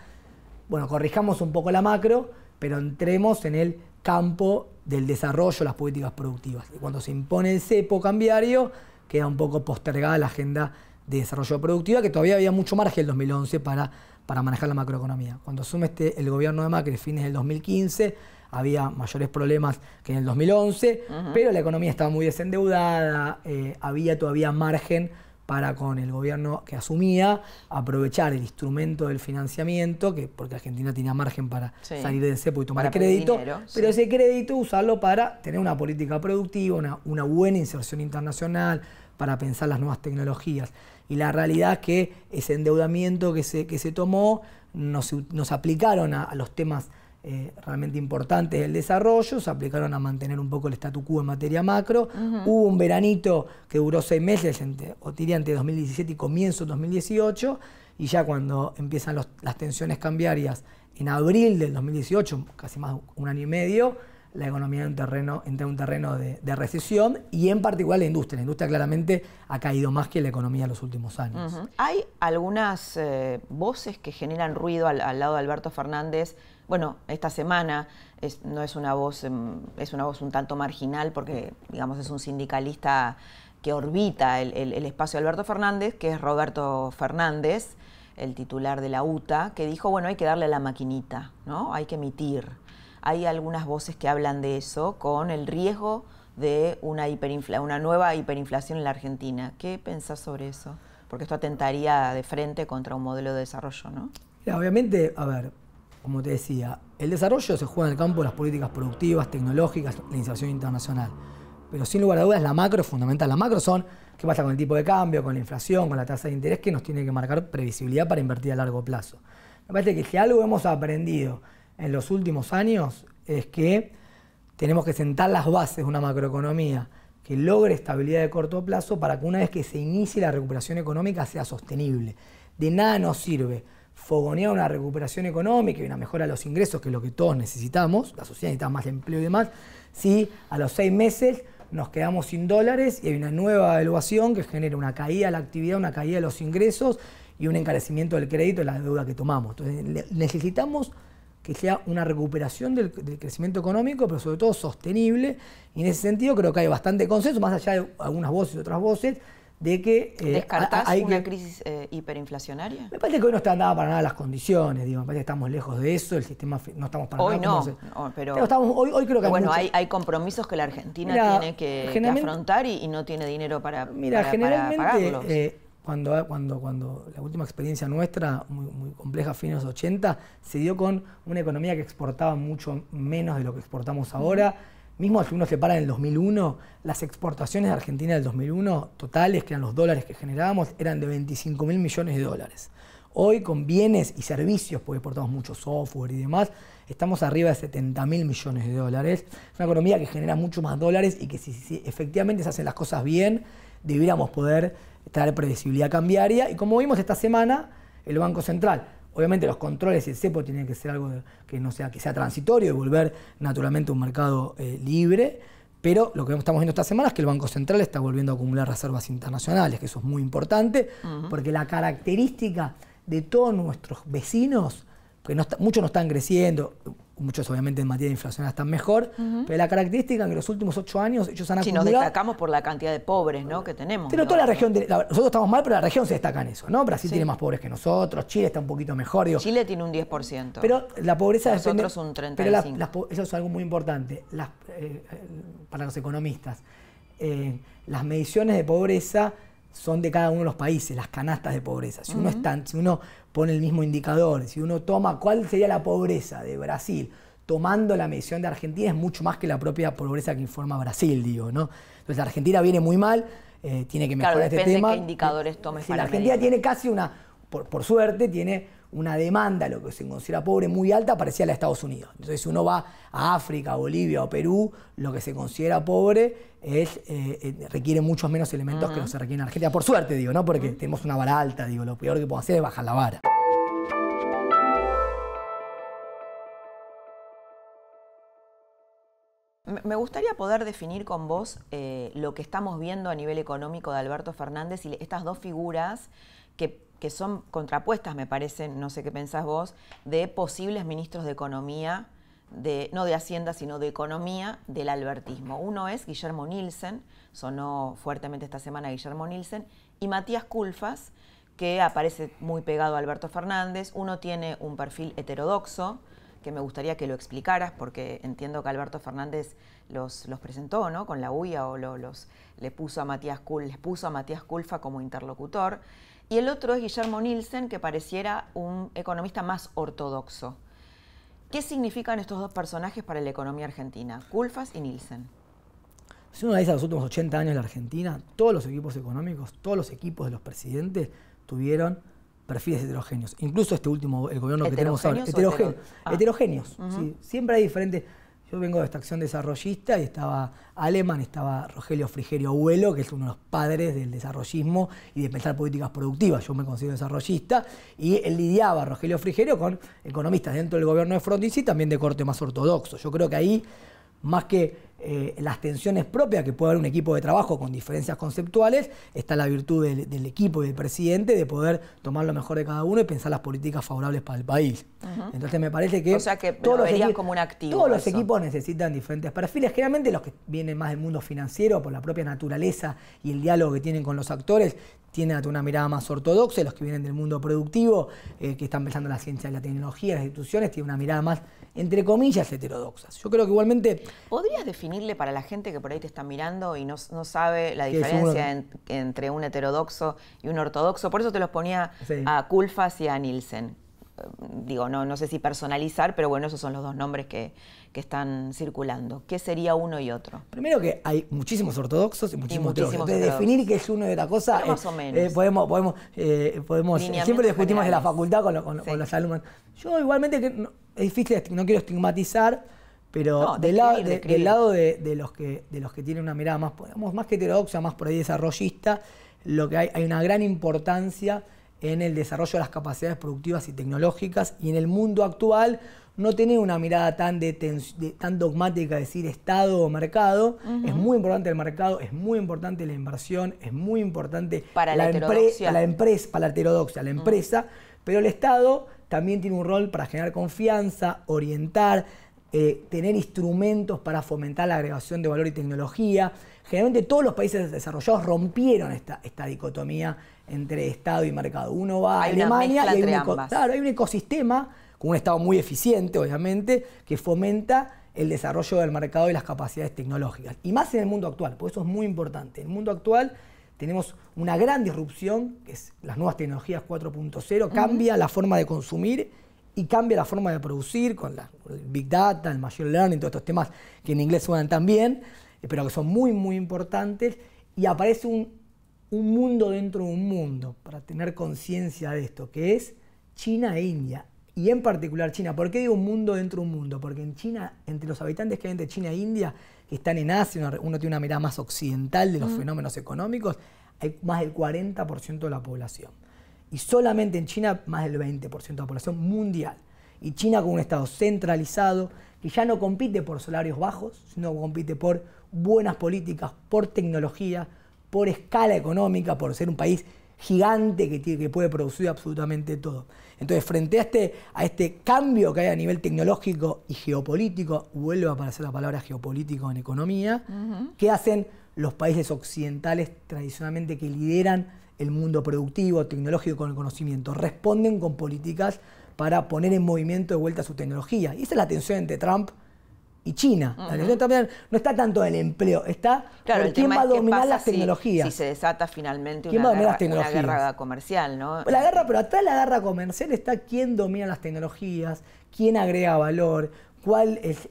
bueno, corrijamos un poco la macro, pero entremos en el campo del desarrollo, las políticas productivas. Y cuando se impone el cepo cambiario, queda un poco postergada la agenda de desarrollo productivo, que todavía había mucho margen en el 2011 para, para manejar la macroeconomía. Cuando asume este, el gobierno de Macri fines del 2015, había mayores problemas que en el 2011, pero la economía estaba muy desendeudada, eh, había todavía margen para con el gobierno que asumía aprovechar el instrumento del financiamiento, que porque Argentina tenía margen para salir del CEPO y tomar crédito, pero ese crédito usarlo para tener una política productiva, una, buena inserción internacional, para pensar las nuevas tecnologías. Y la realidad es que ese endeudamiento que se, que se tomó nos, nos aplicaron a los temas eh, realmente importantes del desarrollo, se aplicaron a mantener un poco el statu quo en materia macro. Hubo un veranito que duró seis meses, entre, o diría entre 2017 y comienzo de 2018, y ya cuando empiezan las tensiones cambiarias en abril del 2018, casi más un año y medio, la economía en un terreno, en un terreno de, recesión y en particular la industria. La industria claramente ha caído más que la economía en los últimos años. Hay algunas eh, voces que generan ruido al, lado de Alberto Fernández bueno, esta semana no es una voz, em, es una voz un tanto marginal porque, digamos, es un sindicalista que orbita el, espacio de Alberto Fernández, que es Roberto Fernández, el titular de la UTA, que dijo, bueno, hay que darle la maquinita, ¿no? Hay que emitir. Hay algunas voces que hablan de eso con el riesgo de una, una nueva hiperinflación en la Argentina. ¿Qué pensás sobre eso? Porque esto atentaría de frente contra un modelo de desarrollo, ¿no? obviamente, a ver, como te decía, el desarrollo se juega en el campo de las políticas productivas, tecnológicas, la inserción internacional. Pero sin lugar a dudas, la macro es fundamental. La macro son qué pasa con el tipo de cambio, con la inflación, con la tasa de interés, que nos tiene que marcar previsibilidad para invertir a largo plazo. Me parece que si algo hemos aprendido en los últimos años es que tenemos que sentar las bases de una macroeconomía que logre estabilidad de corto plazo para que una vez que se inicie la recuperación económica sea sostenible. De nada nos sirve fogonear una recuperación económica y una mejora de los ingresos, que es lo que todos necesitamos, la sociedad necesita más empleo y demás, si a los seis meses nos quedamos sin dólares y hay una nueva evaluación que genera una caída de la actividad, una caída de los ingresos y un encarecimiento del crédito de la deuda que tomamos. Entonces necesitamos que sea una recuperación del, crecimiento económico, pero sobre todo sostenible. Y en ese sentido creo que hay bastante consenso, más allá de algunas voces y otras voces, de que... Eh, ¿Descartás hay una crisis eh, hiperinflacionaria? Me parece que hoy no están dadas para nada las condiciones, digo, me parece que estamos lejos de eso, el sistema no estamos para hoy nada. No, pero, hoy, creo que bueno, hay, hay, compromisos que la Argentina tiene que, afrontar y, no tiene dinero para, mira, generalmente, eh, cuando, cuando, cuando la última experiencia nuestra, muy, muy compleja, fines de los 80, se dio con una economía que exportaba mucho menos de lo que exportamos ahora. Mismo si uno se para en el 2001, las exportaciones de Argentina del 2001 totales, que eran los dólares que generábamos, eran de 25 mil millones de dólares. Hoy con bienes y servicios, porque exportamos mucho software y demás, estamos arriba de 70 mil millones de dólares. Es una economía que genera mucho más dólares y que si, efectivamente se hacen las cosas bien, debiéramos poder traer previsibilidad cambiaria. Y como vimos esta semana, el Banco Central Obviamente los controles y el cepo tienen que ser algo que no sea, que sea transitorio y volver naturalmente a un mercado eh, libre. Pero lo que estamos viendo esta semana es que el Banco Central está volviendo a acumular reservas internacionales, que eso es muy importante, porque la característica de todos nuestros vecinos, que muchos no están creciendo, muchos obviamente en materia de inflación están mejor, pero la característica en que los últimos ocho años ellos han acumulado... Si nos destacamos por la cantidad de pobres ¿no? que tenemos. Pero toda la región, nosotros estamos mal, pero la región se destaca en eso, ¿no? Brasil tiene más pobres que nosotros, Chile está un poquito mejor. Digo. Chile tiene un 10%. Pero la pobreza nosotros un 35%. Pero eso es algo muy importante eh, para los economistas. Eh, las mediciones de pobreza son de cada uno de los países, las canastas de pobreza. Si uno, está, si uno pone el mismo indicador, si uno toma cuál sería la pobreza de Brasil, tomando la medición de Argentina, es mucho más que la propia pobreza que informa Brasil, digo, ¿no? Entonces Argentina viene muy mal, eh, tiene que mejorar este tema. qué indicadores tomes si La Argentina tiene casi una, por, suerte, tiene una demanda, lo que se considera pobre, muy alta, parecía la de Estados Unidos. Entonces, si uno va a África, Bolivia o Perú, lo que se considera pobre es, eh, eh, requiere muchos menos elementos que no se requieren en Argentina. Por suerte, digo, ¿no? Porque tenemos una vara alta, digo, lo peor que podemos hacer es bajar la vara. Me gustaría poder definir con vos eh, lo que estamos viendo a nivel económico de Alberto Fernández y estas dos figuras que, son contrapuestas, me parece, no sé qué pensás vos, de posibles ministros de Economía, de, no de Hacienda, sino de Economía del albertismo. Uno es Guillermo Nielsen, sonó fuertemente esta semana Guillermo Nielsen, y Matías Culfas, que aparece muy pegado a Alberto Fernández. Uno tiene un perfil heterodoxo, que me gustaría que lo explicaras, porque entiendo que Alberto Fernández los, los presentó, ¿no? Con la UIA o los, le puso a Matías les puso a Matías Culfa como interlocutor. Y el otro es Guillermo Nielsen, que pareciera un economista más ortodoxo. ¿Qué significan estos dos personajes para la economía argentina, Culfas y Nielsen? Si uno analiza los últimos 80 años de la Argentina, todos los equipos económicos, todos los equipos de los presidentes tuvieron perfiles heterogéneos. Incluso este último, el gobierno que tenemos ahora, ah. heterogéneos. Siempre hay diferentes. Yo vengo de esta acción desarrollista y estaba Aleman, estaba Rogelio Frigerio Abuelo, que es uno de los padres del desarrollismo y de pensar políticas productivas. Yo me considero desarrollista y él lidiaba, Rogelio Frigerio, con economistas dentro del gobierno de Frondizi también de corte más ortodoxo. Yo creo que ahí, más que eh, las tensiones propias que puede haber un equipo de trabajo con diferencias conceptuales, está la virtud del, equipo y del presidente de poder tomar lo mejor de cada uno y pensar las políticas favorables para el país. Entonces me parece que, todos, los equipos, como un activo todos los equipos necesitan diferentes perfiles. Generalmente los que vienen más del mundo financiero, por la propia naturaleza y el diálogo que tienen con los actores, tienen una mirada más ortodoxa, los que vienen del mundo productivo, eh, que están pensando en la ciencia y la tecnología, las instituciones, tienen una mirada más, entre comillas, heterodoxa. Yo creo que igualmente... ¿Podrías definirle para la gente que por ahí te está mirando y no, sabe la diferencia entre un heterodoxo y un ortodoxo? Por eso te los ponía a Culfas y a Nielsen digo, no, no sé si personalizar, pero bueno, esos son los dos nombres que, están circulando. ¿Qué sería uno y otro? Primero que hay muchísimos ortodoxos y muchísimos, De definir qué es uno y otra cosa, más o menos. Eh, podemos, podemos, eh, podemos siempre discutimos de la facultad con, los alumnos. Yo igualmente, que es difícil, no quiero estigmatizar, pero del, lado, del lado de, los que, de los que tienen una mirada más, más que heterodoxa, más por ahí desarrollista, lo que hay, hay una gran importancia en el desarrollo de las capacidades productivas y tecnológicas y en el mundo actual no tener una mirada tan, de, tan dogmática, decir Estado o mercado. Es muy importante el mercado, es muy importante la inversión, es muy importante para la, empresa, la empresa, para la heterodoxia, la empresa, pero el Estado también tiene un rol para generar confianza, orientar, eh, tener instrumentos para fomentar la agregación de valor y tecnología. Generalmente todos los países desarrollados rompieron esta, esta dicotomía entre Estado y mercado. Uno va a Alemania y hay un, claro, hay un ecosistema con un Estado muy eficiente, obviamente, que fomenta el desarrollo del mercado y las capacidades tecnológicas. Y más en el mundo actual, por eso es muy importante. En el mundo actual tenemos una gran disrupción, que es las nuevas tecnologías 4.0, cambia la forma de consumir y cambia la forma de producir con la, el Big Data, el Machine Learning, todos estos temas que en inglés suenan tan bien, eh, pero que son muy, muy importantes, y aparece un un mundo dentro de un mundo, para tener conciencia de esto, que es China e India. Y en particular China. ¿Por qué digo un mundo dentro de un mundo? Porque en China, entre los habitantes que hay entre China e India, que están en Asia, uno tiene una mirada más occidental de los fenómenos económicos, hay más del 40% de la población. Y solamente en China más del 20% de la población mundial. Y China con un Estado centralizado, que ya no compite por salarios bajos, sino compite por buenas políticas, por tecnología, por escala económica, por ser un país gigante que, tiene, que puede producir absolutamente todo. Entonces, frente a este, a este cambio que hay a nivel tecnológico y geopolítico, vuelve a aparecer la palabra geopolítico en economía, ¿qué hacen los países occidentales tradicionalmente que lideran el mundo productivo, tecnológico con el conocimiento? Responden con políticas para poner en movimiento de vuelta su tecnología. Y esa es la tensión entre Trump y China. La también no está tanto en el empleo, está claro, quién va a dominar las tecnologías. Si, se desata finalmente una, guerra, comercial, ¿no? La guerra, pero atrás de la guerra comercial está quién domina las tecnologías, quién agrega valor, cuál es,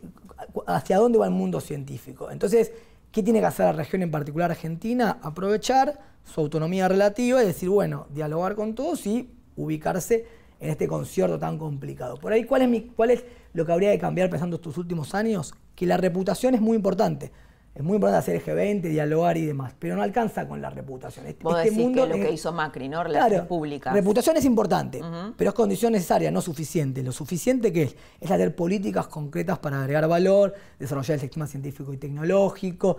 hacia dónde va el mundo científico. Entonces, ¿qué tiene que hacer la región, en particular Argentina? Aprovechar su autonomía relativa y decir, bueno, dialogar con todos y ubicarse en este concierto tan complicado. Por ahí, ¿cuál es, mi, cuál es lo que habría que cambiar pensando estos últimos años? Que la reputación es muy importante. Es muy importante hacer el G20, dialogar y demás, pero no alcanza con la reputación. Este, Vos este mundo que lo que hizo Macri, ¿no? Relaciones claro, públicas. Reputación es importante, pero es condición necesaria, no suficiente. Lo suficiente que es, es hacer políticas concretas para agregar valor, desarrollar el sistema científico y tecnológico,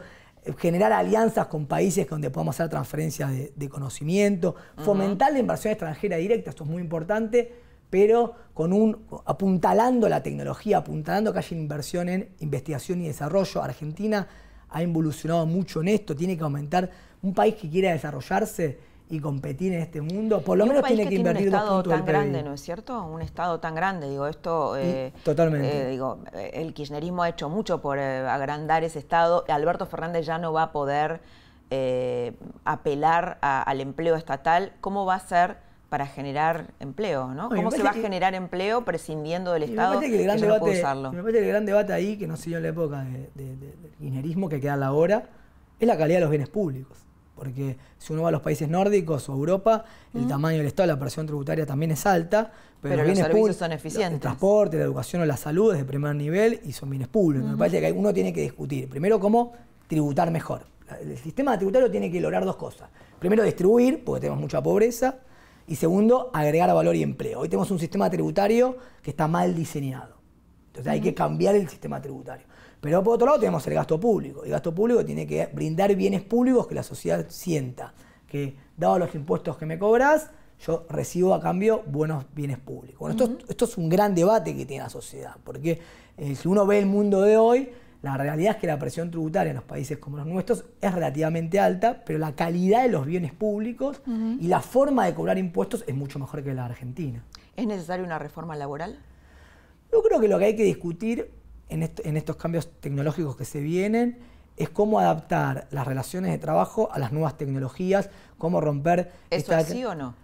generar alianzas con países donde podamos hacer transferencias de, conocimiento, fomentar la inversión extranjera directa, esto es muy importante, pero con un apuntalando la tecnología, apuntalando que haya inversión en investigación y desarrollo. Argentina ha evolucionado mucho en esto, tiene que aumentar un país que quiera desarrollarse y competir en este mundo, por lo menos tiene que, invertir un estado tan grande, ¿no es cierto? Un estado tan grande, digo, esto... Eh, totalmente. Eh, digo, el kirchnerismo ha hecho mucho por eh, agrandar ese estado. Alberto Fernández ya no va a poder apelar al empleo estatal. ¿Cómo va a ser para generar empleo, ¿no? ¿Cómo se va a generar empleo prescindiendo del Estado? Me parece que el gran, debate, me parece que el gran debate ahí, que no se dio en la época del kirchnerismo, que queda a la hora, es la calidad de los bienes públicos porque si uno va a los países nórdicos o Europa, el tamaño del Estado, la presión tributaria también es alta, pero, los, bienes servicios son eficientes. El transporte, la educación o la salud es de primer nivel y son bienes públicos. Me parece que uno tiene que discutir, primero, cómo tributar mejor. El sistema tributario tiene que lograr dos cosas. Primero, distribuir, porque tenemos mucha pobreza, y segundo, agregar valor y empleo. Hoy tenemos un sistema tributario que está mal diseñado. Entonces hay que cambiar el sistema tributario. Pero por otro lado tenemos el gasto público. El gasto público tiene que brindar bienes públicos que la sociedad sienta, que dado los impuestos que me cobras, yo recibo a cambio buenos bienes públicos. Bueno, esto, es un gran debate que tiene la sociedad, porque eh, si uno ve el mundo de hoy, la realidad es que la presión tributaria en los países como los nuestros es relativamente alta, pero la calidad de los bienes públicos y la forma de cobrar impuestos es mucho mejor que la Argentina. ¿Es necesaria una reforma laboral? Yo creo que lo que hay que discutir en, estos cambios tecnológicos que se vienen es cómo adaptar las relaciones de trabajo a las nuevas tecnologías, cómo romper... ¿Eso es sí o no?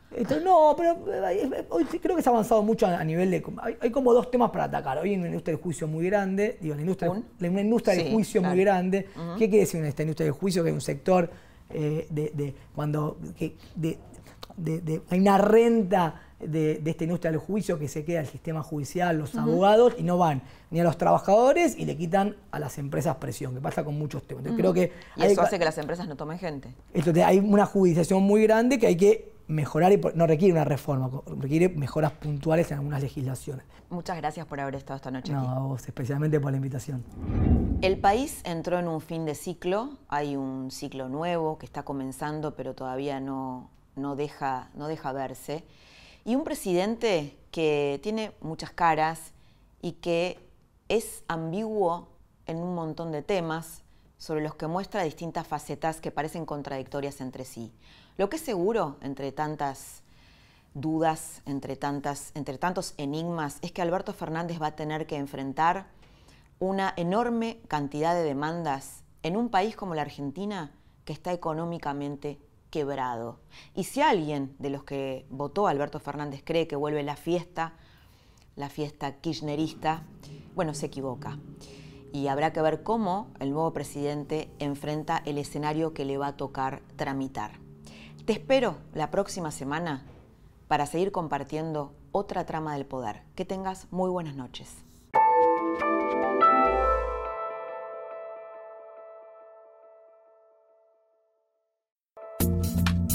no, pero eh, hoy creo que se ha avanzado mucho a, nivel de... Hay, como dos temas para atacar. Hoy hay una industria del juicio muy grande, digo, la industria, una industria del juicio muy grande. ¿Qué quiere decir esta industria del juicio? Que hay un sector eh, de, cuando... de, hay una renta de, esta industria del juicio que se queda el sistema judicial, los abogados, y no van ni a los trabajadores y le quitan a las empresas presión, que pasa con muchos temas. creo que y eso hace que las empresas no tomen gente. Entonces hay una judicialización muy grande que hay que mejorar y no requiere una reforma, requiere mejoras puntuales en algunas legislaciones. Muchas gracias por haber estado esta noche no, aquí. a vos, especialmente por la invitación. El país entró en un fin de ciclo, hay un ciclo nuevo que está comenzando, pero todavía no, no, deja, no deja verse. Y un presidente que tiene muchas caras y que es ambiguo en un montón de temas sobre los que muestra distintas facetas que parecen contradictorias entre sí. Lo que es seguro, entre tantas dudas, entre, tantas, entre tantos enigmas, es que Alberto Fernández va a tener que enfrentar una enorme cantidad de demandas en un país como la Argentina que está económicamente quebrado. Y si alguien de los que votó Alberto Fernández cree que vuelve la fiesta, la fiesta kirchnerista, bueno, se equivoca. Y habrá que ver cómo el nuevo presidente enfrenta el escenario que le va a tocar tramitar. Te espero la próxima semana para seguir compartiendo otra trama del poder. Que tengas muy buenas noches.